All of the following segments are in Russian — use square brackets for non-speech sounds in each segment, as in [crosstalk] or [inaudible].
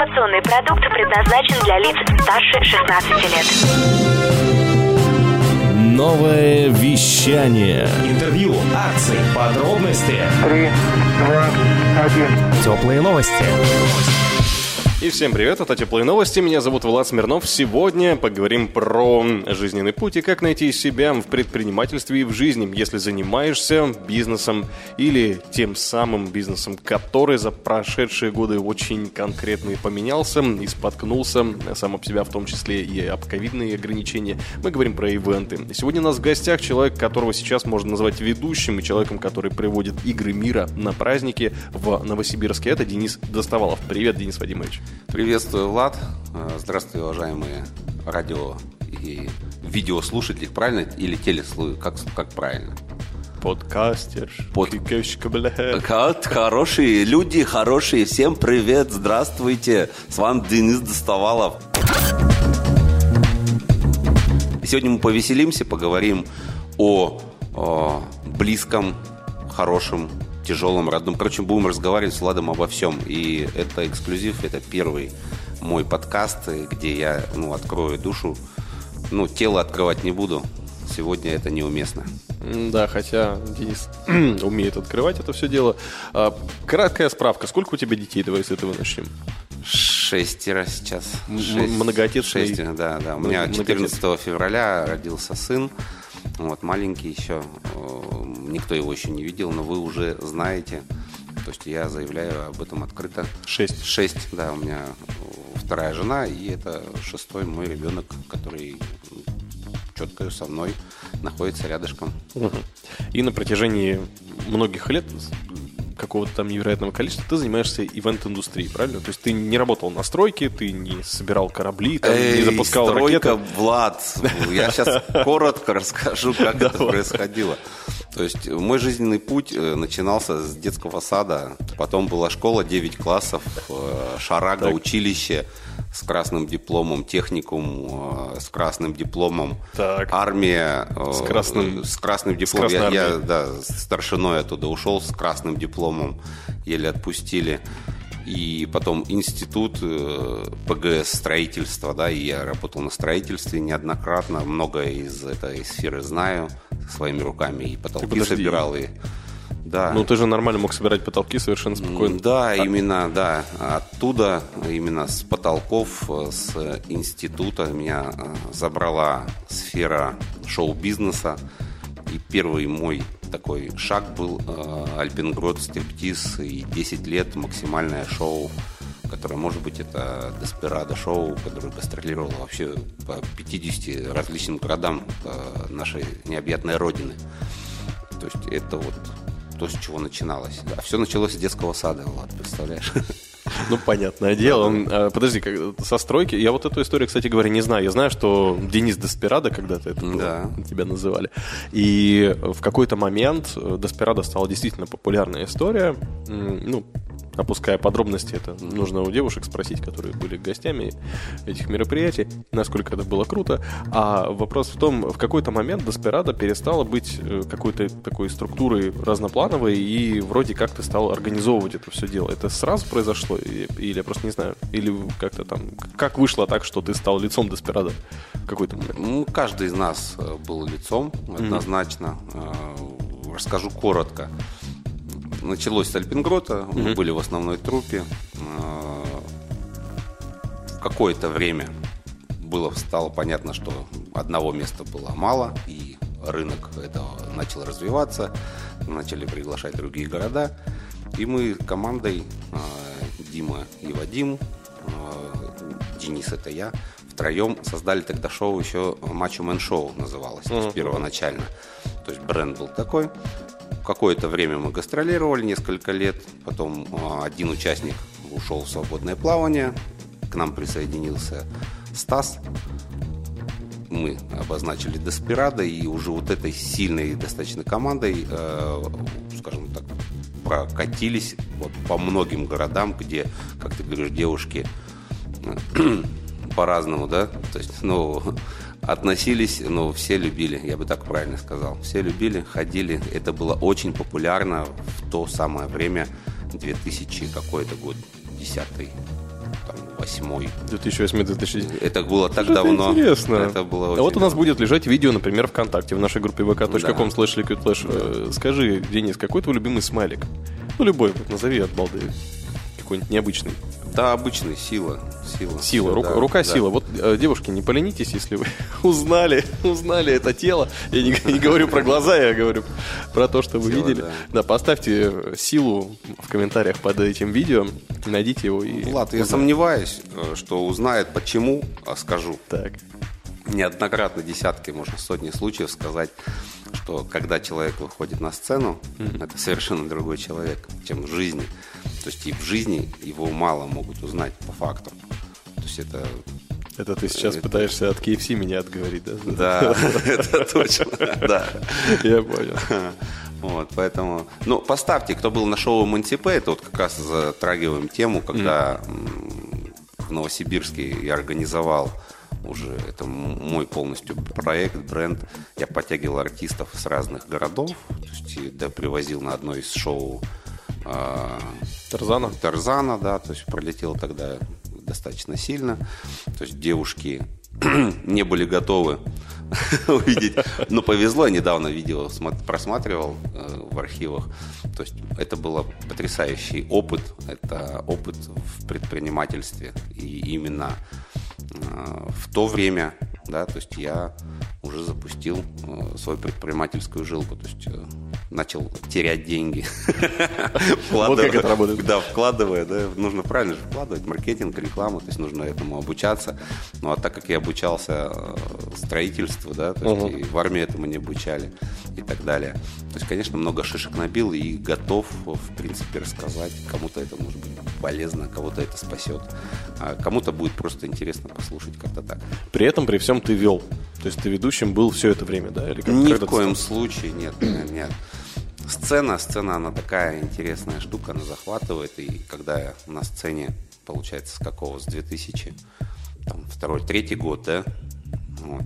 Информационный продукт предназначен для лиц старше 16 лет. Новое вещание. Интервью, акции, подробности. Три, два, один. Теплые новости. И всем привет, это Теплые Новости, меня зовут Влад Смирнов. Сегодня поговорим про жизненный путь и как найти себя в предпринимательстве и в жизни, если занимаешься бизнесом или тем самым бизнесом, который за прошедшие годы очень конкретно и поменялся и споткнулся сам об себя, в том числе и об ковидные ограничения. Мы говорим про ивенты. Сегодня у нас в гостях человек, которого сейчас можно назвать ведущим и человеком, который приводит игры мира на праздники в Новосибирске. Это Денис Доставалов. Привет, Денис Вадимович. Приветствую, Влад. Э, Здравствуйте, уважаемые радио и видеослушатели, правильно? Или телеслушатели, как, как правильно? Подкастер. Под-. Как хорошие люди, хорошие, всем привет, здравствуйте. С вами Денис Доставалов. Сегодня мы повеселимся, поговорим о, о близком, хорошем, тяжелом, родном. Короче, будем разговаривать с Владом обо всем. И это эксклюзив, это первый мой подкаст, где я ну, открою душу. Ну, тело открывать не буду. Сегодня это неуместно. Да, хотя Денис [clears throat] умеет открывать это все дело. А, краткая справка. Сколько у тебя детей? Давай с этого начнем. Шестеро сейчас. Шесть- многоотечный. Шесть, да, да. У меня Многоотечный. 14 февраля родился сын. Вот, маленький еще. Э, Никто его еще не видел, но вы уже знаете. То есть я заявляю об этом открыто. Шесть. Шесть, да, у меня э, вторая жена, и это шестой мой ребенок, который четко со мной находится рядышком. И на протяжении многих лет, какого-то там невероятного количества, ты занимаешься ивент-индустрией, правильно? То есть ты не работал на стройке, ты не собирал корабли, там, не Эй, запускал стройка, ракеты. Влад, я сейчас [laughs] коротко расскажу, как это происходило. То есть мой жизненный путь э, начинался с детского сада, потом была школа 9 классов, э, шарага, училище с красным дипломом, техникум э, с красным дипломом, Так. армия э, С красным- с красным дипломом. красной Я, я, да, старшиной оттуда ушел с красным дипломом, еле отпустили. И потом институт э, ПГС строительства, да, и я работал на строительстве неоднократно, многое из этой сферы знаю своими руками, и потолки подожди. собирал, и да. Ну, ты же нормально мог собирать потолки совершенно спокойно. Да, именно, да. Оттуда, именно с потолков, э, с института меня э, забрала сфера шоу-бизнеса. И первый мой такой шаг был э, Альпингрод, стриптиз и 10 лет максимальное шоу, которое, может быть, это Деспирадо шоу, которое гастролировало вообще по 50 различным городам э, нашей необъятной родины. То есть это вот то, с чего начиналось. А все началось с детского сада, Влад, представляешь? Ну, понятное дело. Он, а, подожди, как, со стройки. Я вот эту историю, кстати говоря, не знаю. Я знаю, что Денис Деспирадо когда-то это было, Да. тебя называли. И в какой-то момент э, Деспирадо стала действительно популярная история. Ну, опуская подробности, это нужно у девушек спросить, которые были гостями этих мероприятий, насколько это было круто. А вопрос в том, в какой-то момент Деспирадо перестала быть э, какой-то такой структурой разноплановой, и вроде как ты стал организовывать это все дело. Это сразу произошло? Или я просто не знаю? Или как-то там... Как вышло так, что ты стал лицом Деспирадо в какой-то момент? Ну, каждый из нас э, был лицом, однозначно. Э, Расскажу коротко. Началось с Альпингрота, мы были в основной трупе. Э, В какое-то время было стало понятно, что одного места было мало, и рынок этого начал развиваться, начали приглашать другие города. И мы командой э, Дима и Вадим, э, Денис это я, втроем создали тогда шоу еще Мачо Мэн Шоу называлось, есть первоначально. То есть бренд был такой. Какое-то время мы гастролировали, несколько лет. Потом э, один участник ушел в свободное плавание. К нам присоединился Стас. Мы обозначили Деспирадо, и уже вот этой сильной достаточно командой, э, скажем так, прокатились вот по многим городам, где, как ты говоришь, девушки э, [clears throat] по-разному, да, то есть, ну, относились, ну, все любили, я бы так правильно сказал. Все любили, ходили. Это было очень популярно в то самое время, 2000 какой-то год, 10 там, восьмой. 2008-2010. Это было так Это давно. интересно. Это было а вот у нас давно. будет лежать видео, например, ВКонтакте, в нашей группе vk.com Да. slash liquid flash. Э, Скажи, Денис, какой твой любимый смайлик? Ну, любой, вот назови от балды. Какой-нибудь необычный. Да, обычный, сила. Сила, Сила, рука, да, рука да. сила. Вот, э, девушки, не поленитесь, если вы [laughs] узнали, узнали это тело. Я не, не говорю про глаза, я говорю про то, что вы Тело, видели. да. Да. поставьте силу в комментариях под этим видео, найдите его и... Влад, я сомневаюсь, э, что узнает почему, а скажу. Так. неоднократно десятки, можно сотни случаев сказать, что когда человек выходит на сцену, это совершенно другой человек, чем в жизни. То есть и в жизни его мало могут узнать по факту. То есть это Это ты сейчас Это- пытаешься от KFC меня отговорить, да? да, [laughs] это точно, да. Я понял. Вот, поэтому, ну, поставьте, кто был на шоу Монтипе, это вот как раз затрагиваем тему, когда в Новосибирске я организовал уже, это мой полностью проект, бренд. Я подтягивал артистов с разных городов, то есть да, привозил на одно из шоу Тарзана? Тарзана, да, то есть пролетел тогда достаточно сильно. То есть девушки [clears throat] не были готовы [laughs] увидеть. Но повезло, я недавно видео просматривал э, в архивах. То есть это был потрясающий опыт. Это опыт в предпринимательстве. И именно в то время, да, то есть я уже запустил э, свою предпринимательскую жилку. То есть э, начал терять деньги. [laughs] Вот как это работает. Да, вкладывая, да, нужно правильно же вкладывать, маркетинг, рекламу, то есть нужно этому обучаться. Ну, а так как я обучался э, строительству, да, то есть и в армии этому не обучали и так далее. То есть, конечно, много шишек набил и готов, в принципе, рассказать. Кому-то это может быть полезно, кого-то это спасет, а кому-то будет просто интересно послушать как-то так. При этом, при всем ты вел. То есть ты ведущим был все это время, да? Или как, Ни в коем стал? случае, нет, нет, нет. Сцена, сцена, она такая интересная штука, она захватывает. И когда я на сцене, получается, с какого, с 2000, там, второй, третий год, да, вот,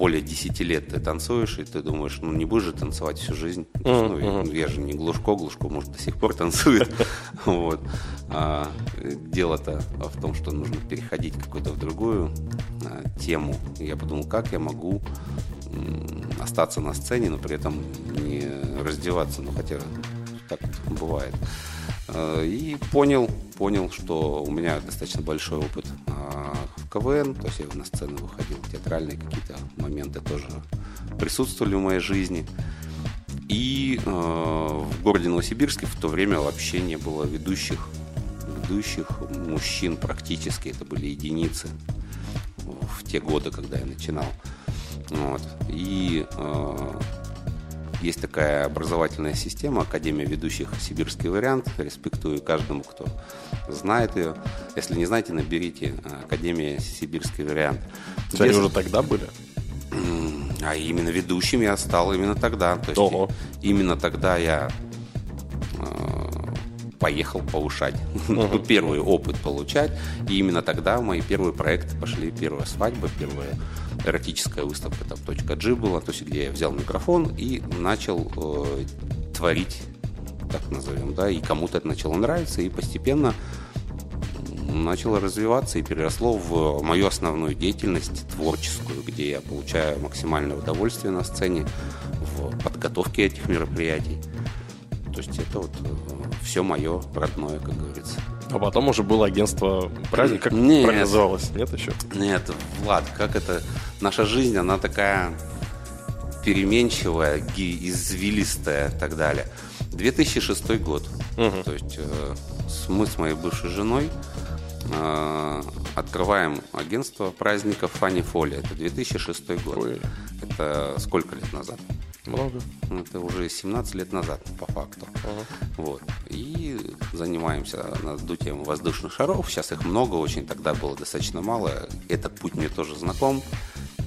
более 10 лет ты танцуешь, и ты думаешь, ну не будешь же танцевать всю жизнь. Ну, я, я же не Глушко, Глушко, может, до сих пор танцует. [laughs] Вот. А, дело-то в том, что нужно переходить какую-то в другую а, тему. И я подумал, как я могу остаться на сцене, но при этом не раздеваться, ну хотя так бывает. Э, И понял, понял, что у меня достаточно большой опыт а, в КВН, то есть я на сцену выходил, театральные какие-то моменты тоже присутствовали в моей жизни. И э, в городе Новосибирске в то время вообще не было ведущих, ведущих мужчин практически, это были единицы в те годы, когда я начинал. Вот. И э, есть такая образовательная система, Академия ведущих «Сибирский вариант». Респектую каждому, кто знает ее. Если не знаете, наберите э, Академия «Сибирский вариант». Есть Они уже тогда были? а именно ведущим я стал именно тогда. То есть Ого. именно тогда я поехал повышать, [laughs] ну, первый опыт получать. И именно тогда мои первые проекты пошли. Первая свадьба, первая эротическая выставка, там G была, то есть где я взял микрофон и начал э, творить, так назовем, да, и кому-то это начало нравиться, и постепенно начало развиваться и переросло в мою основную деятельность творческую, где я получаю максимальное удовольствие на сцене в подготовке этих мероприятий. То есть это вот все мое родное, как говорится. А потом уже было агентство праздник. Как Нет. правильно называлось? Нет еще? Нет, Влад, как это... Наша жизнь, она такая переменчивая, извилистая и так далее. 2006 год. То есть э, мы с моей бывшей женой э, открываем агентство праздников Фанни Фоли. Это 2006 год. Ой. Это сколько лет назад? Много. Это уже 17 лет назад, по факту. Вот. И занимаемся надутием воздушных шаров. Сейчас их много очень, тогда было достаточно мало. Этот путь мне тоже знаком.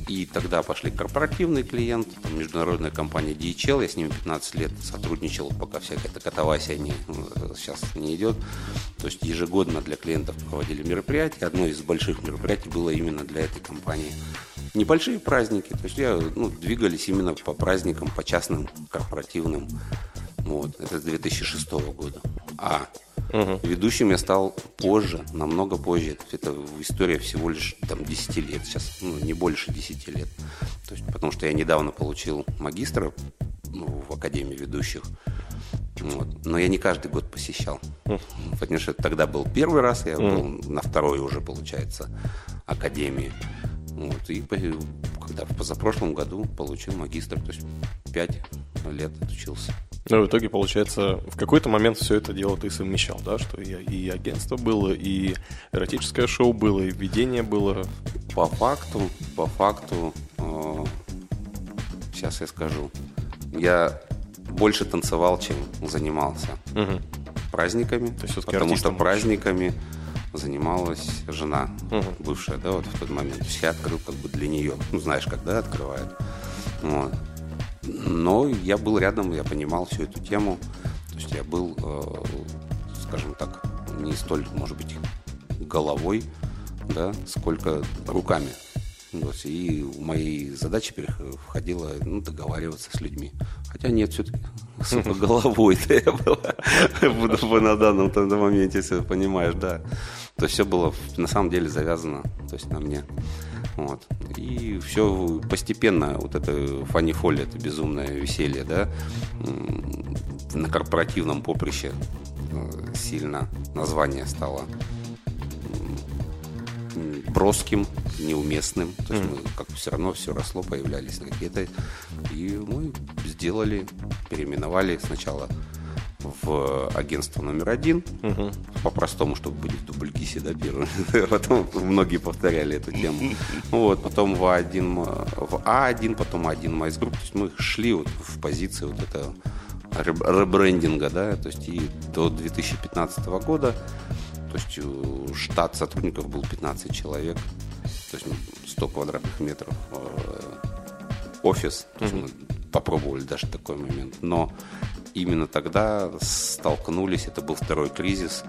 И тогда пошли корпоративный клиент, там, международная компания DHL, я с ними 15 лет сотрудничал, пока всякая эта катавасия не, э, сейчас не идет. То есть ежегодно для клиентов проводили мероприятия. Одно из больших мероприятий было именно для этой компании. Небольшие праздники, то есть я, ну, двигались именно по праздникам, по частным корпоративным Вот, это с 2006 года. А ведущим я стал позже, намного позже. Это история всего лишь там 10 лет сейчас, ну, не больше 10 лет. То есть, потому что я недавно получил магистра ну, в Академии ведущих. Вот. Но я не каждый год посещал. Потому что тогда был первый раз, я был на второй уже, получается, Академии. Вот. И когда в позапрошлом году получил магистр, то есть пять лет отучился. Ну, в итоге, получается, в какой-то момент все это дело ты совмещал, да? Что и, и агентство было, и эротическое шоу было, и ведение было. По факту, по факту, э, сейчас я скажу, я больше танцевал, чем занимался Мгм. праздниками, есть всё-таки потому что праздниками занималась жена, Мгм. бывшая, да, вот в тот момент. То есть я открыл как бы для нее. Ну, знаешь, когда открывают. Вот. Но я был рядом, я понимал всю эту тему. То есть я был, э, скажем так, не столь, может быть, головой, да, сколько руками. Вот, и в мои задачи входило ну, договариваться с людьми. Хотя нет, все-таки [laughs] сука, головой-то я была [laughs] буду на данном моменте, если понимаешь, да. То есть все было на самом деле завязано то есть на мне. Вот. И все постепенно, вот это фанни-фоли, это безумное веселье, да, на корпоративном поприще э, сильно название стало броским, неуместным. То есть мы как все равно все росло, появлялись какие-то. И мы сделали, переименовали сначала в агентство номер один, по-простому, чтобы быть в дубльгисе, [laughs] да, первым. Потом многие повторяли эту тему. Вот, потом в А1, м- в А1, потом А1 MICE Group. То есть мы шли вот в позиции вот этого реб- ребрендинга, да, то есть и до 2015 года, то есть э, штат сотрудников был 15 человек, то есть ну, 100 квадратных метров э, офис, то есть мы попробовали даже такой момент, но именно тогда столкнулись, это был второй кризис,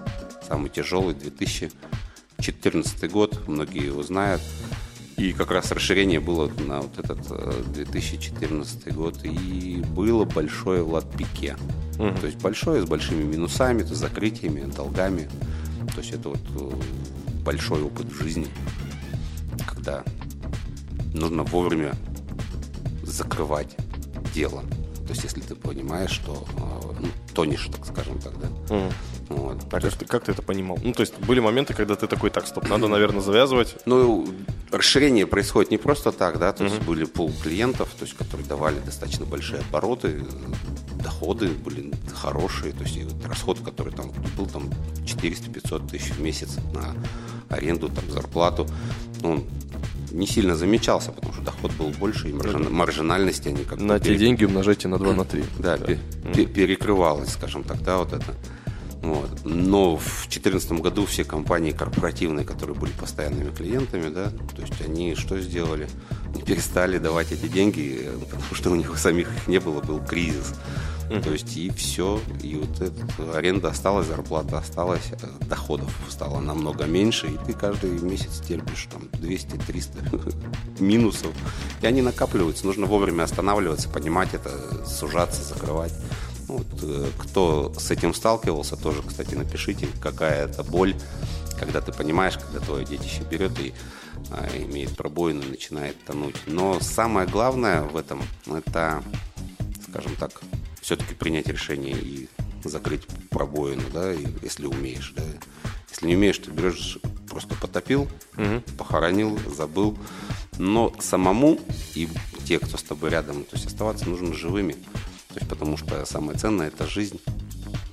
самый тяжелый, 2014 год, многие его знают, и как раз расширение было на вот этот э, 2014 год, и было большое в Латпике. То есть большое, с большими минусами, то есть закрытиями, долгами. То есть это вот э, большой опыт в жизни, когда нужно вовремя закрывать дело. То есть, если ты понимаешь, что э, ну, тонешь, так скажем так, да. Вот. А как ты, как ты это понимал? Ну, то есть были моменты, когда ты такой, так, стоп, надо, наверное, завязывать. Ну, расширение происходит не просто так, да, то есть были пол клиентов, то есть, которые давали достаточно большие обороты, доходы были хорошие, то есть и вот расход, который там был там 400-500 тысяч в месяц на аренду, там зарплату, ну, он не сильно замечался, потому что доход был больше, и маржина- маржинальности они как На те деньги умножайте на 2 на 3. [laughs] да, пе- пе- перекрывалось, скажем так, да, вот это. Вот. Но в 2014 году все компании корпоративные, которые были постоянными клиентами, да, то есть они что сделали? Они перестали давать эти деньги, э, потому что у них у самих их не было, был кризис. То есть и все, и вот эта аренда осталась, зарплата осталась, э, доходов стало намного меньше, и ты каждый месяц терпишь там 200-300 [laughs] минусов, и они накапливаются. Нужно вовремя останавливаться, понимать это, сужаться, закрывать. Вот, э, кто с этим сталкивался, тоже, кстати, напишите, какая это боль, когда ты понимаешь, когда твое детище берет и а, имеет пробоину начинает тонуть. Но самое главное в этом, это, скажем так, все-таки принять решение и закрыть пробоину, да, если умеешь, да. Если не умеешь, ты берешь, просто потопил, похоронил, забыл. Но самому и те, кто с тобой рядом, то есть оставаться нужно живыми. То есть потому что самое ценное – это жизнь.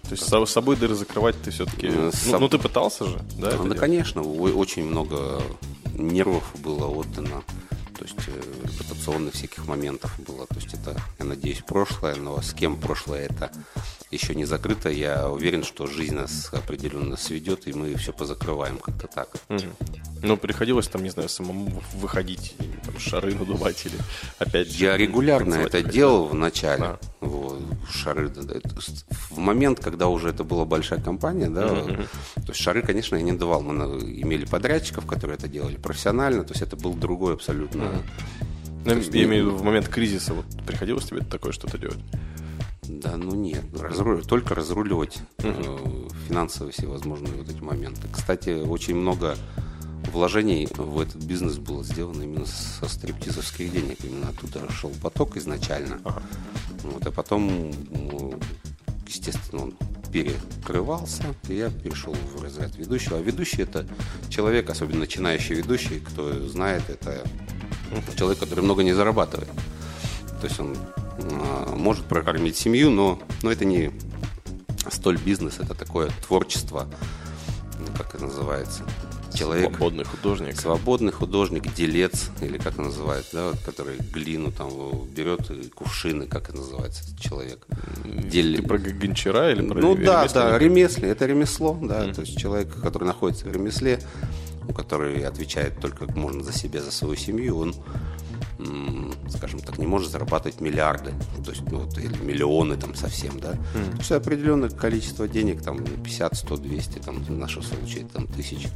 То есть с собой дыры закрывать ты все-таки... Э, Ну, соб- ну, ты пытался же, да? это Да, делать? конечно, очень много нервов было отдано, то есть э, репутационных всяких моментов было. То есть это, я надеюсь, прошлое, но с кем прошлое это еще не закрыто. Я уверен, что жизнь нас определенно сведет, и мы все позакрываем как-то так. Ну, приходилось там, не знаю, самому выходить, там, шары надувать или опять же, Я регулярно это выходить. делал в начале. Да. Вот, шары, в момент, когда уже это была большая компания, да, то есть шары, конечно, я не давал. Мы имели подрядчиков, которые это делали профессионально, то есть это был другой абсолютно. Ну, То есть я имею в виду, в момент кризиса вот приходилось тебе такое что-то делать? Да, ну нет, разру- только разруливать э, финансовые всевозможные вот эти моменты. Кстати, очень много вложений в этот бизнес было сделано именно со стриптизовских денег. Именно оттуда шел поток изначально. Вот, а потом, ну, естественно, он перекрывался, и я перешел в разряд ведущего. А ведущий это человек, особенно начинающий ведущий, кто знает, это человек, который много не зарабатывает. То есть он может прокормить семью, но, но это не столь бизнес, это такое творчество, ну, как это называется. Человек, Свободный художник. свободный художник, делец, или как это называют, да, который глину там берет, кувшины, как это называется, человек. Дель- Ты про гончара или про ну да, да, ремесле, это ремесло, да, то есть человек, который находится в ремесле, который отвечает только можно за себя, за свою семью, он, скажем так, не может зарабатывать миллиарды, то есть, ну, вот, или миллионы там совсем, да. То есть определенное количество денег, там 50, 100, 200, там в нашем случае там тысяч.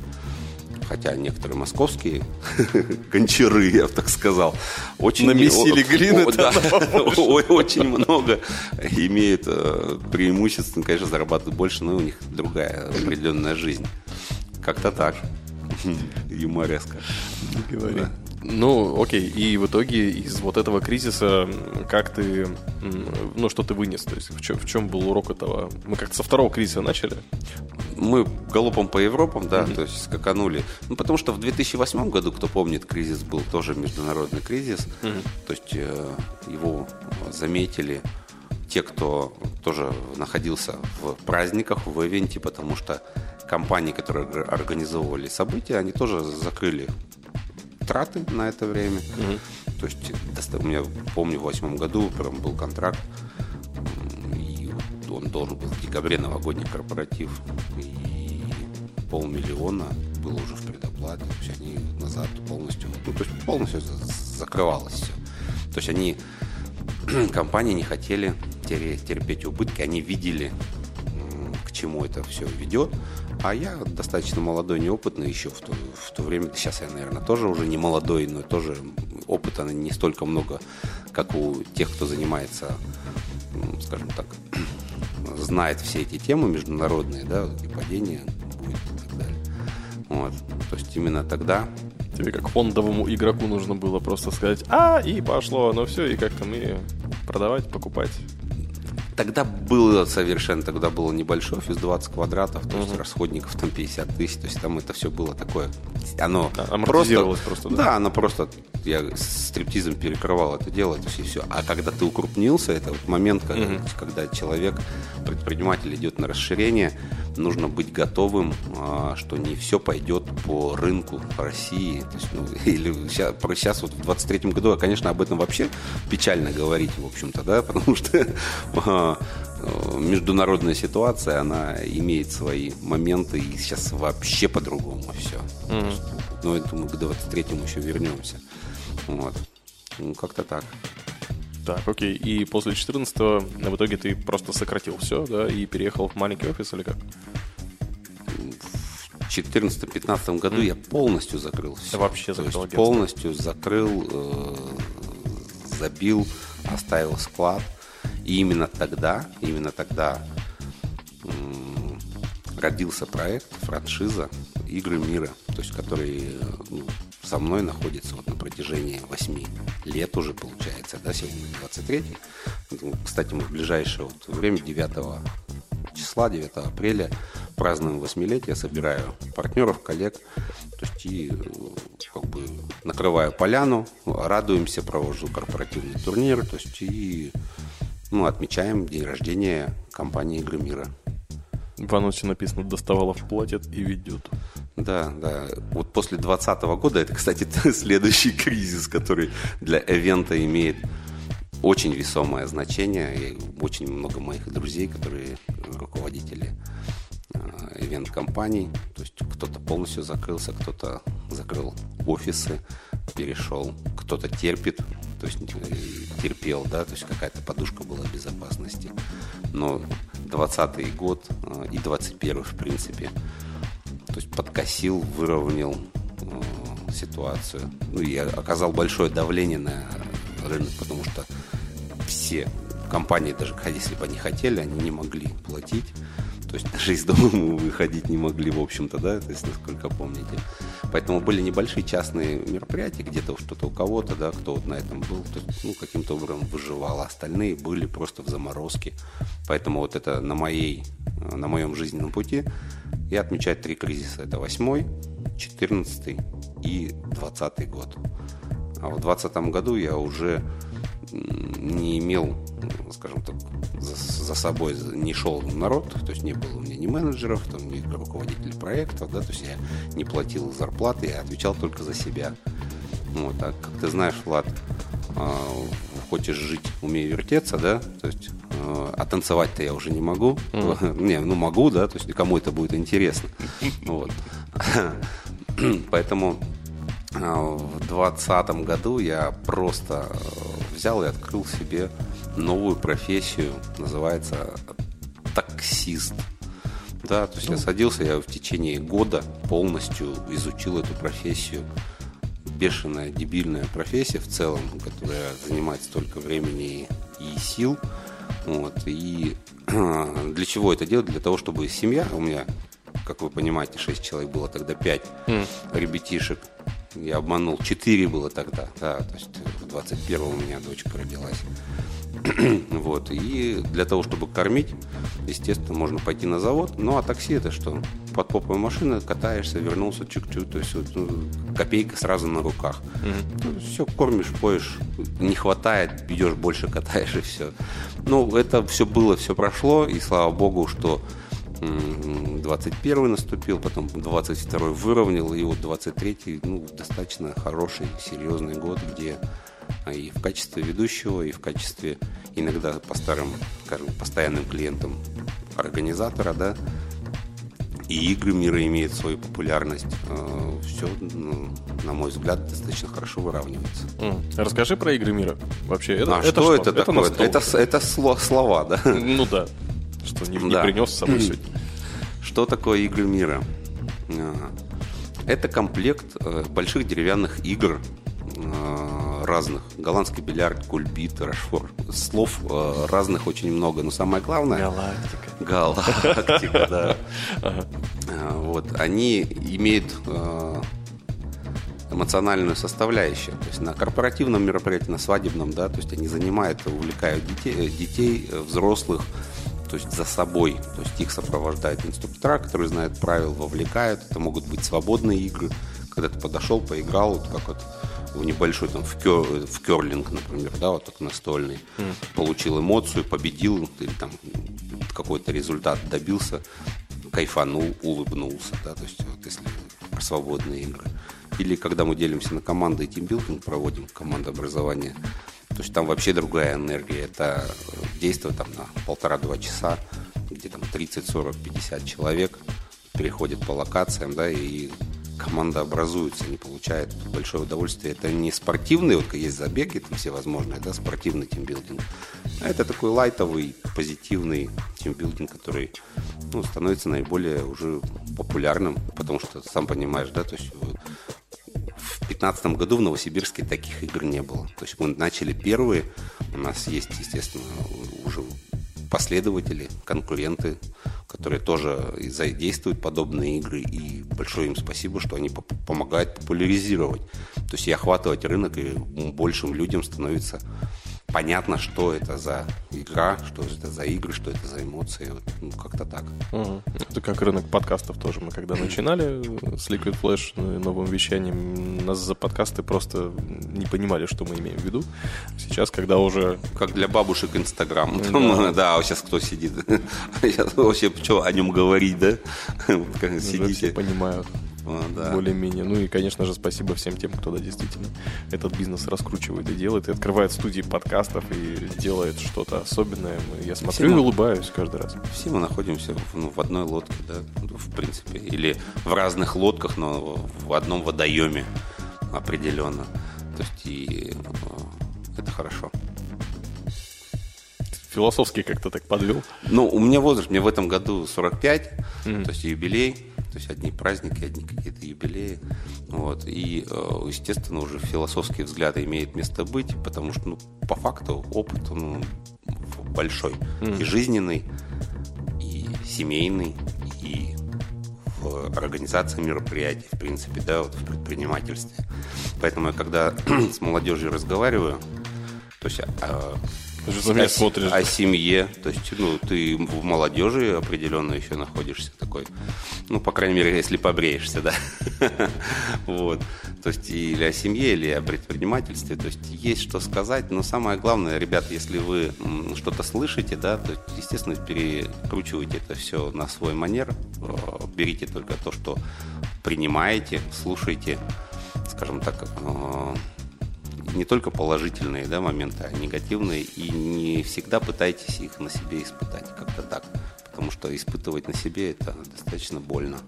Хотя некоторые московские [laughs] гончары, я бы так сказал, очень Намесили глины да, очень много имеют э, преимуществ, конечно, зарабатывают больше, но у них другая определенная жизнь. Как-то так. [laughs] Юмореска. Да. Ну, окей, и в итоге из вот этого кризиса как ты, ну, что ты вынес? То есть в чем, в чем был урок этого? Мы как-то со второго кризиса начали? Мы галопом по Европам, да, то есть скаканули. Ну, потому что в 2008 году, кто помнит, кризис был тоже международный кризис. То есть э, его заметили те, кто тоже находился в праздниках, в ивенте, потому что компании, которые ор- организовывали события, они тоже закрыли траты на это время. То есть у меня, помню, в восьмом году прям был контракт, и он должен был в декабре новогодний корпоратив, и полмиллиона было уже в предоплате, то есть они назад полностью, ну, то есть полностью за- закрывалось все. То есть они, [clears throat] компании не хотели терпеть убытки, они видели, к чему это все ведет. А я достаточно молодой, неопытный еще в то, в то время. Сейчас я, наверное, тоже уже не молодой, но тоже опыта не столько много, как у тех, кто занимается, скажем так, [clears throat] знает все эти темы международные, да, вот эти падения будет и так далее. Вот. То есть именно тогда Тебе как фондовому игроку нужно было просто сказать «А!» и пошло оно все, и как-то мы продавать, покупать. Тогда было совершенно, тогда было небольшой офис 20 квадратов, то есть расходников там 50 тысяч, то есть там это все было такое, оно А, амортизировалось просто, да? да? оно просто, я стриптизом перекрывал это дело, то есть и все. А когда ты укрупнился, это вот момент, когда, когда человек, предприниматель идет на расширение, нужно быть готовым, а, что не все пойдет по рынку России, то есть, ну, [laughs] или сейчас, сейчас вот в 23 году, а, конечно, об этом вообще печально говорить, в общем-то, да, [laughs] потому что э, международная ситуация, она имеет свои моменты, и сейчас вообще по-другому все. Ну, я думаю, к 23-му еще вернемся. Вот. Ну, как-то так. Так, окей. И после 14 в итоге ты просто сократил все, да, и переехал в маленький офис или как? В 2014-2015 году я полностью закрыл все. Вообще То закрыл есть агентство. полностью закрыл, э, забил, оставил склад. И именно тогда, именно тогда родился проект, франшиза «Игры мира», то есть который ну, со мной находится вот на протяжении 8 лет уже, получается, да, сегодня 23 Ну, Кстати, мы в ближайшее вот время 9 числа, 9 апреля празднуем восьмилетие, собираю партнеров, коллег, то есть и э, как бы накрываю поляну, радуемся, провожу корпоративный турнир, то есть и ну, отмечаем день рождения компании «Игры мира». В анонсе написано «Доставалов платят и ведет». Да, да. Вот после 2020 года, это, кстати, [laughs] следующий кризис, который для эвента имеет очень весомое значение. И очень много моих друзей, которые руководители э, ивент-компаний. То есть кто-то полностью закрылся, кто-то закрыл офисы, перешел, кто-то терпит, то есть э, терпел, да, то есть какая-то подушка была безопасности. Но 20 год э, и 21 в принципе, то есть подкосил, выровнял э, ситуацию. Ну и оказал большое давление на рынок, потому что все компании, даже если бы они хотели, они не могли платить. То есть даже из дома мы выходить не могли, в общем-то, да, то есть, насколько помните. Поэтому были небольшие частные мероприятия, где-то что-то у кого-то, да, кто вот на этом был, то есть, ну, каким-то образом выживал, а остальные были просто в заморозке. Поэтому вот это на моей, на моем жизненном пути я отмечаю три кризиса. Это восьмой, четырнадцатый и двадцатый год. А в двадцатом году я уже не имел, скажем так, за, за собой не шел народ, то есть не было у меня ни менеджеров, там, ни руководителей проектов, да, то есть я не платил зарплаты, я отвечал только за себя. Вот, а как ты знаешь, Влад, э, хочешь жить, умей вертеться, да, то есть э, а танцевать-то я уже не могу, mm. [laughs] не, ну могу, да, то есть кому это будет интересно, [laughs] вот. [clears throat] Поэтому в 2020 году я просто взял и открыл себе новую профессию, называется таксист. Да, то есть я садился, я в течение года полностью изучил эту профессию. Бешеная, дебильная профессия в целом, которая занимает столько времени и сил. Вот. И [clears throat] для чего это делать? Для того, чтобы семья, у меня, как вы понимаете, 6 человек было тогда 5 mm. ребятишек, я обманул, 4 было тогда, да, то есть в 21 у меня дочка родилась. [clears throat] вот, и для того, чтобы кормить, естественно, можно пойти на завод, ну а такси это что? Под поповой машины катаешься, вернулся чуть-чуть, то есть вот, ну, копейка сразу на руках. Mm-hmm. все, кормишь, поешь, не хватает, идешь больше катаешь и все. Ну, это все было, все прошло, и слава богу, что 21 наступил, потом 22 выровнял, и вот 23 ну, достаточно хороший, серьезный год, где и в качестве ведущего, и в качестве иногда по старым, скажем, постоянным клиентам организатора, да, и игры мира имеют свою популярность. А, Все, ну, на мой взгляд, достаточно хорошо выравнивается. Расскажи про игры мира. Вообще, это, а это что, что это такое? Это, это, это слова, да? Ну да что не, не да. принес с собой сегодня. Что такое игры мира? А, это комплект э, больших деревянных игр э, разных. Голландский бильярд, кульбит, рашфор. Слов э, разных очень много, но самое главное... Галактика. Галактика, да. [laughs] А, вот. Они имеют эмоциональную составляющую. То есть на корпоративном мероприятии, на свадебном, да, то есть они занимают, увлекают детей, детей взрослых, то есть за собой. То есть их сопровождают инструктора, которые знают правила, вовлекают. Это могут быть свободные игры, когда ты подошел, поиграл, вот как вот в небольшой там в, кер, в керлинг, например, да, вот так настольный, mm. получил эмоцию, победил или там какой-то результат добился, кайфанул, улыбнулся, да, то есть вот если про свободные игры. Или когда мы делимся на команды и тимбилдинг проводим, команда образования, то есть там вообще другая энергия. Это действие там на полтора-два часа, где там 30, 40, 50 человек переходят по локациям, да, и команда образуется, они получают большое удовольствие. Это не спортивный, вот есть забеги там все возможные, да, спортивный тимбилдинг. А это такой лайтовый, позитивный тимбилдинг, который ну, становится наиболее уже популярным, потому что, сам понимаешь, да, то есть 2015 году в Новосибирске таких игр не было. То есть мы начали первые, у нас есть, естественно, уже последователи, конкуренты, которые тоже задействуют подобные игры. И большое им спасибо, что они помогают популяризировать. То есть и охватывать рынок, и большим людям становится понятно, что это за игра, что это за игры, что это за эмоции. Вот, ну, как-то так. Угу. Это как рынок подкастов тоже. Мы когда начинали с Liquid Flash ну, новым вещанием, нас за подкасты просто не понимали, что мы имеем в виду. Сейчас, когда уже... Как для бабушек Инстаграм. Да, [laughs] да сейчас кто сидит? [laughs] Вообще, что о нем говорить, [laughs] да? Сидите. Все понимают да. более-менее. Ну и, конечно же, спасибо всем тем, кто да, действительно этот бизнес раскручивает и делает, и открывает студии подкастов и делает что-то особенное. Я смотрю все и улыбаюсь каждый раз. Все мы находимся в, ну, в одной лодке, да, в принципе. Или в разных лодках, но в одном водоеме определенно. То есть и э, это хорошо философски как-то так подвел. Ну, у меня возраст, мне в этом году 45, mm-hmm. то есть юбилей. То есть одни праздники, одни какие-то юбилеи. Вот. И, э, естественно, уже философские взгляды имеют место быть, потому что, ну, по факту, опыт, ну, большой. И жизненный, и семейный, и в организации мероприятий, в принципе, да, вот в предпринимательстве. Поэтому я когда [clears throat] с молодежью разговариваю, то есть на меня смотришь? о семье. То есть, ну, ты в молодежи определенно еще находишься такой. Ну, по крайней мере, если побреешься, да. [laughs] Вот. То есть, или о семье, или о предпринимательстве. То есть, есть что сказать. Но самое главное, ребят, если вы что-то слышите, да, то, естественно, перекручивайте это все на свой манер. Э, Берите только то, что принимаете, слушайте, скажем так, э, не только положительные да, моменты, а негативные, и не всегда пытайтесь их на себе испытать, как-то так. Потому что испытывать на себе это достаточно больно.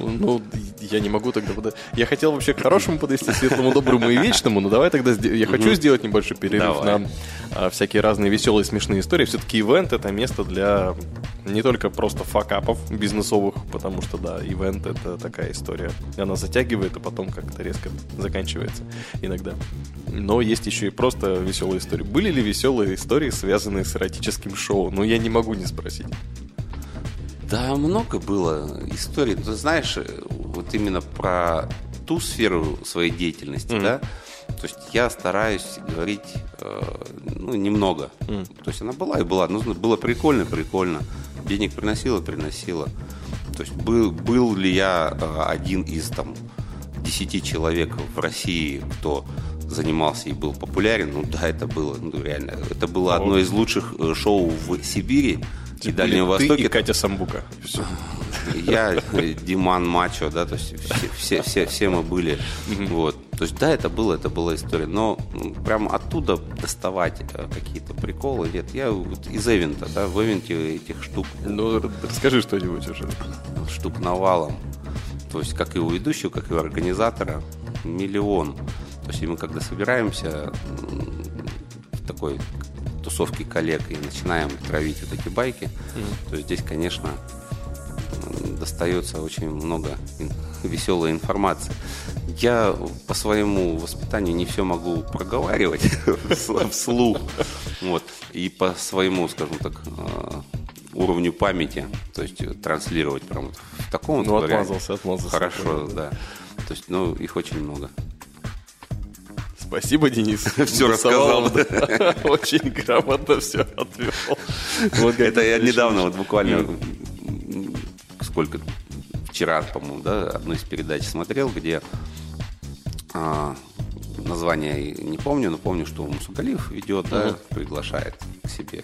Ну, я не могу тогда... пода- Я хотел вообще к хорошему подойти, светлому, доброму и вечному, но давай тогда... Я хочу сделать небольшой перерыв Давай. на а, всякие разные веселые, смешные истории. Все-таки ивент — это место для не только просто факапов бизнесовых, потому что, да, ивент — это такая история. Она затягивает, а потом как-то резко заканчивается иногда. Но есть еще и просто веселые истории. Были ли веселые истории, связанные с эротическим шоу? Ну, я не могу не спросить. Да, много было историй. Ты знаешь, э, вот именно про ту сферу своей деятельности, да, то есть я стараюсь говорить, э, ну, немного. То есть она была и была. Ну, было прикольно, прикольно. Денег приносила, приносила. То есть был, был ли я э, один из там 10 человек в России, кто занимался и был популярен, ну да, это было, ну реально, это было одно из лучших э, шоу в Сибири и Дальнем Ты Востоке. и Катя Самбука. Я, э, Диман Мачо, да, то есть все, все, все, все мы были. Вот. То есть, да, это было, это была история. Но м, прям оттуда доставать э, какие-то приколы, нет. Я вот из эвента, да, в эвенте этих штук, Ну, расскажи что-нибудь уже. штук навалом. То есть, как и у ведущего, как и у организатора, миллион. То есть, и мы когда собираемся такой тусовке коллег и начинаем травить вот эти байки, то здесь, конечно, достается очень много веселой информации. Я по своему воспитанию не все могу проговаривать [laughs] вс- вслух. Вот. И по своему, скажем так, э, уровню памяти, то есть транслировать прям в таком вот Ну, отмазался, отмазался. Хорошо, да. То есть, ну, их очень много. Спасибо, Денис. [laughs] Нарисовал, рассказал. [laughs] Очень грамотно все отвел. Это я недавно, вот буквально, сколько, вчера, по-моему, да, одну из передач смотрел, где а, название не помню, но помню, что Мусугалиев ведет, да, приглашает к себе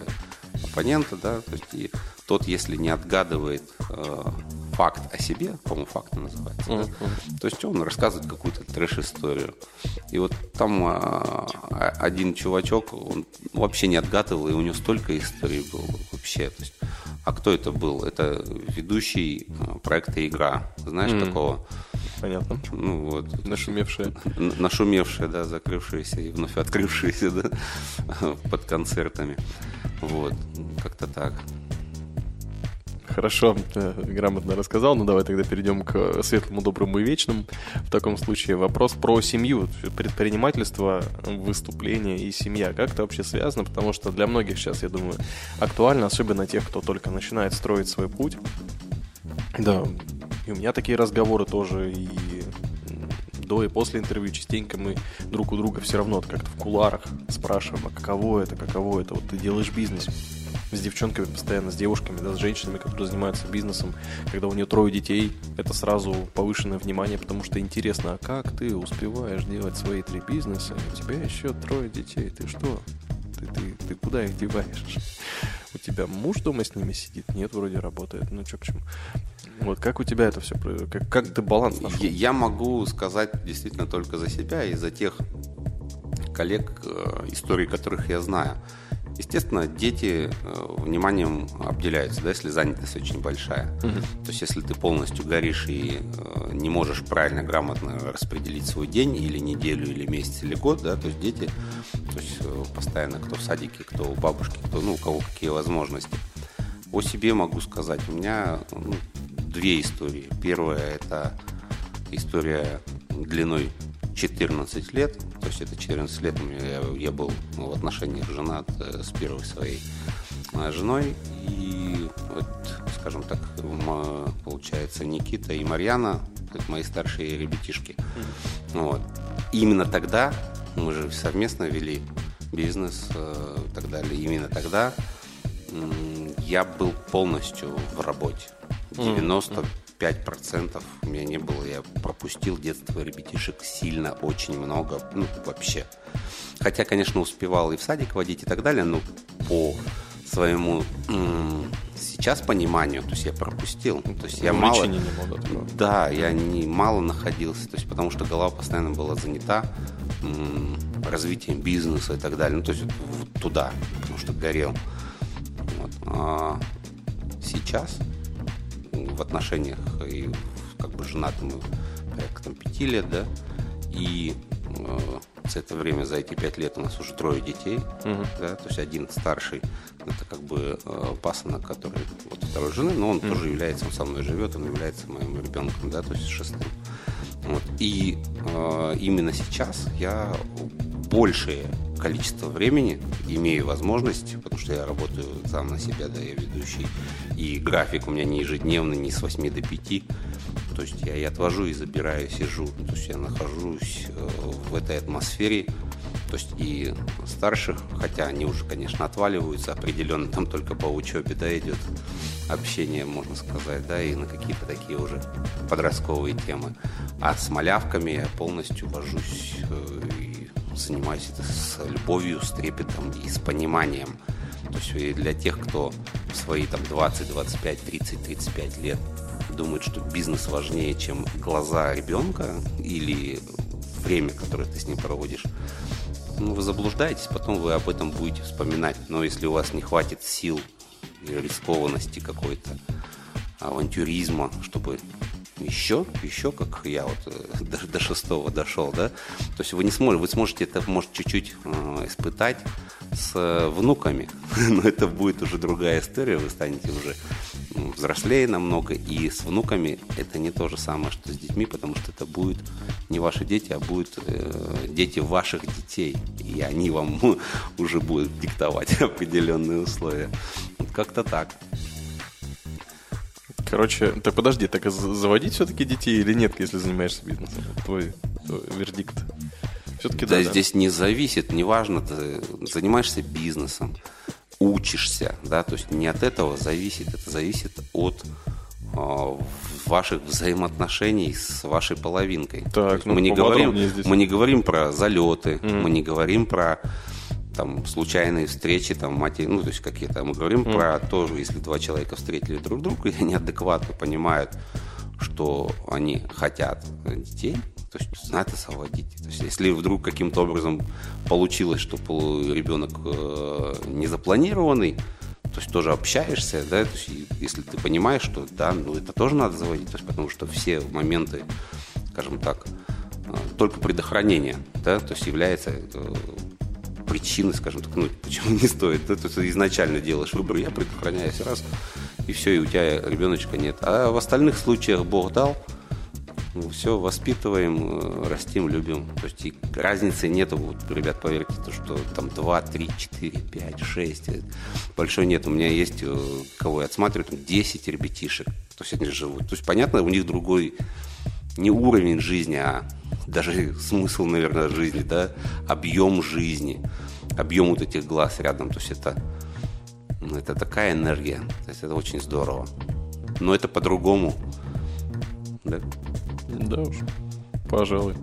оппонента, да, то есть и тот, если не отгадывает э, факт о себе, по-моему, факт называется, да, то есть он рассказывает какую-то трэш-историю. И вот там а, а, один чувачок, он вообще не отгадывал, и у него столько историй было вообще. То есть, а кто это был? Это ведущий а, проекта «Игра». Знаешь такого? Понятно. Ну вот. Нашумевшая. Нашумевшая, да, закрывшаяся и вновь открывшаяся, да, [laughs] под концертами. Вот, как-то так. Хорошо, э, грамотно рассказал. Ну, давай тогда перейдем к светлому, доброму и вечному. В таком случае вопрос про семью, предпринимательство, выступление и семья. Как это вообще связано? Потому что для многих сейчас, я думаю, актуально, особенно тех, кто только начинает строить свой путь. Да, и у меня такие разговоры тоже, и до и после интервью частенько мы друг у друга все равно как-то в куларах спрашиваем, а каково это, каково это, вот ты делаешь бизнес с девчонками постоянно, с девушками, да, с женщинами, которые занимаются бизнесом, когда у нее трое детей, это сразу повышенное внимание, потому что интересно, а как ты успеваешь делать свои три бизнеса, у тебя еще трое детей, ты что? Ты, ты, ты куда их деваешь? У тебя муж дома с ними сидит? Нет, вроде работает. Ну, что к чему? Вот как у тебя это все, как, как ты баланс нашел? Я, я могу сказать действительно только за себя и за тех коллег, э, истории которых я знаю. Естественно, дети э, вниманием обделяются, да, если занятость очень большая. То есть, если ты полностью горишь и э, не можешь правильно, грамотно распределить свой день или неделю, или месяц, или год, да, то есть дети, то есть э, постоянно кто в садике, кто у бабушки, кто, ну, у кого какие возможности. О себе могу сказать. У меня ну, две истории. Первая – это история длиной 14 лет. То есть это 14 лет я, я был в отношениях женат э, с первой своей э, женой. И вот, скажем так, получается, Никита и Марьяна, это мои старшие ребятишки. Вот. И именно тогда мы же совместно вели бизнес э, и так далее. Именно тогда я был полностью в работе. 95% у меня не было. Я пропустил детство ребятишек сильно, очень много. Ну, вообще. Хотя, конечно, успевал и в садик водить и так далее, но по своему сейчас пониманию, то есть я пропустил. То есть я мало... Увлечения не да, я не мало находился, то есть потому что голова постоянно была занята м, развитием бизнеса и так далее, ну то есть вот, вот туда, потому что горел. Вот. А сейчас в отношениях и как бы женаты мы порядка там пяти лет, да, и э, за это время, за эти пять лет у нас уже трое детей, да, то есть один старший, это как бы э, пасынок, который вот второй жены, но он тоже является, он со мной живет, он является моим ребенком, да, то есть шестым. Вот. И э, именно сейчас я большее количество времени имею возможность, потому что я работаю сам на себя, да, я ведущий, и график у меня не ежедневный, не с 8 до 5, то есть я и отвожу, и забираю, сижу, то есть я нахожусь э, в этой атмосфере, то есть и старших, хотя они уже, конечно, отваливаются определенно, там только по учебе, да, идет общение, можно сказать, да, и на какие-то такие уже подростковые темы. А с малявками я полностью вожусь э, и занимаюсь это с любовью, с трепетом и с пониманием. То есть для тех, кто в свои там 20, 25, 30, 35 лет думает, что бизнес важнее, чем глаза ребенка или время, которое ты с ним проводишь, ну, вы заблуждаетесь, потом вы об этом будете вспоминать. Но если у вас не хватит сил и рискованности какой-то, авантюризма, чтобы еще, еще, как я вот э, [laughs] до, до шестого дошел, да, то есть вы не сможете, вы сможете это, может, чуть-чуть э, испытать с э, внуками, [laughs] но это будет уже другая история, вы станете уже взрослее намного, и с внуками это не то же самое, что с детьми, потому что это будут не ваши дети, а будут э, дети ваших детей, и они вам [laughs] уже будут диктовать определенные условия. Вот как-то так. Короче, так подожди, так а за- заводить все-таки детей или нет, если занимаешься бизнесом? Твой, твой вердикт. Все-таки да, Да, здесь не зависит, неважно, ты занимаешься бизнесом, учишься, да, то есть не от этого зависит, это зависит от а, ваших взаимоотношений с вашей половинкой. Так, ну, мы не говорим, здесь. мы не говорим про залеты, мы не говорим про там случайные встречи, там матери, ну то есть какие-то, мы говорим про то, если два человека встретили друг друга и они адекватно понимают, что они хотят детей, то есть надо заводить. То есть если вдруг каким-то образом получилось, что ребенок э, не запланированный, то есть тоже общаешься, да, то есть если ты понимаешь, что да, ну это тоже надо заводить, то есть потому что все моменты, скажем так, э, только предохранение, да, то есть является причиной, скажем так, ну почему не стоит, есть ты изначально делаешь выбор, я предохраняюсь раз, и все, и у тебя ребеночка нет. А в остальных случаях Бог дал, все, воспитываем, э, растим, любим. То есть и разницы нету, вот, ребят, поверьте, то, что там 2, 3, 4, 5, 6, э, большой нет. У меня есть, э, кого я отсматриваю, там 10 ребятишек, то есть они живут. То есть, понятно, у них другой не уровень жизни, а даже смысл, наверное, жизни, да, объем жизни, объем вот этих глаз рядом. То есть это, это такая энергия, то есть это очень здорово. Но это по-другому. Да. Да уж, пожалуй.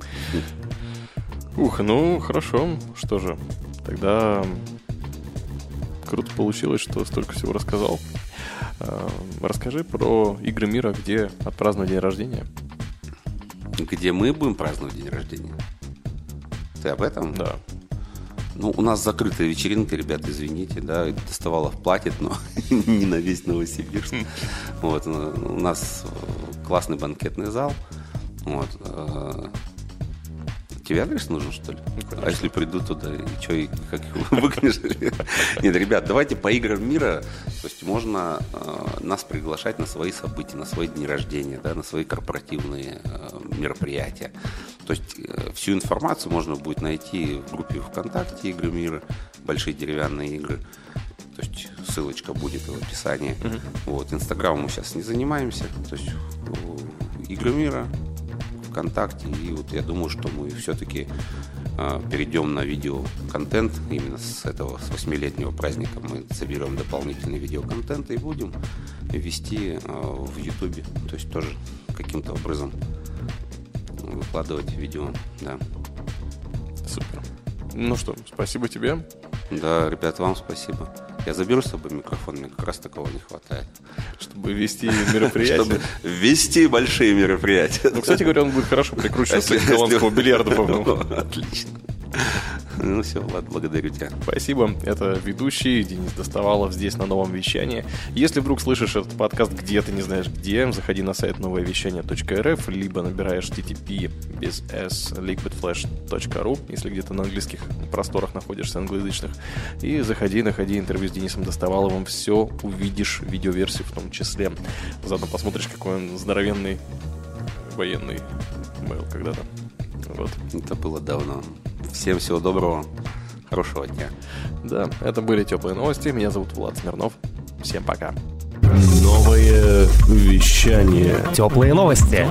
Ух, ну хорошо, что же, тогда круто получилось, что столько всего рассказал. А, Расскажи про игры мира, где отпраздновать день рождения. Где мы будем праздновать день рождения? Ты об этом? Да. Ну, у нас закрытая вечеринка, ребята, извините, да, Доставалов платит, но [laughs] не на весь Новосибирск. Вот, э, у нас э, классный банкетный зал. Вот. Тебе адрес нужен, что ли? а если приду туда, и что, и как его [laughs] выгонишь? Нет, ребят, давайте по играм мира, то есть можно э, нас приглашать на свои события, на свои дни рождения, да, на свои корпоративные э, мероприятия. То есть э, всю информацию можно будет найти в группе ВКонтакте «Игры мира», «Большие деревянные игры». То есть ссылочка будет в описании. Вот, Инстаграмом мы сейчас не занимаемся. То есть «Игры мира», ВКонтакте. И вот я думаю, что мы все-таки э, перейдем на видеоконтент. Именно с этого, с восьмилетнего праздника мы соберем дополнительный видеоконтент и будем вести э, в Ютубе. То есть тоже каким-то образом выкладывать видео, да. Супер. Ну что, спасибо тебе. Да, ребят, вам спасибо. Я заберу с собой микрофон, мне как раз такого не хватает. Чтобы вести мероприятие. Чтобы вести большие мероприятия. Ну, кстати говоря, он будет хорошо прикручиваться к голландскому бильярду, по-моему. Отлично. Ну все, Влад, благодарю тебя. Спасибо. Это ведущий Денис Доставалов здесь на новом вещании. Если вдруг слышишь этот подкаст где-то, не знаешь где, заходи на сайт новоевещание.рф, либо набираешь ttp без s liquidflash.ru, если где-то на английских просторах находишься, англоязычных, и заходи, находи интервью с Денисом Доставаловым, все увидишь, видеоверсию в том числе. Заодно посмотришь, какой он здоровенный военный был когда-то. Вот. Это было давно. Всем всего доброго, хорошего дня. Да, это были теплые новости. Меня зовут Влад Смирнов. Всем пока. Новое вещание. Теплые новости.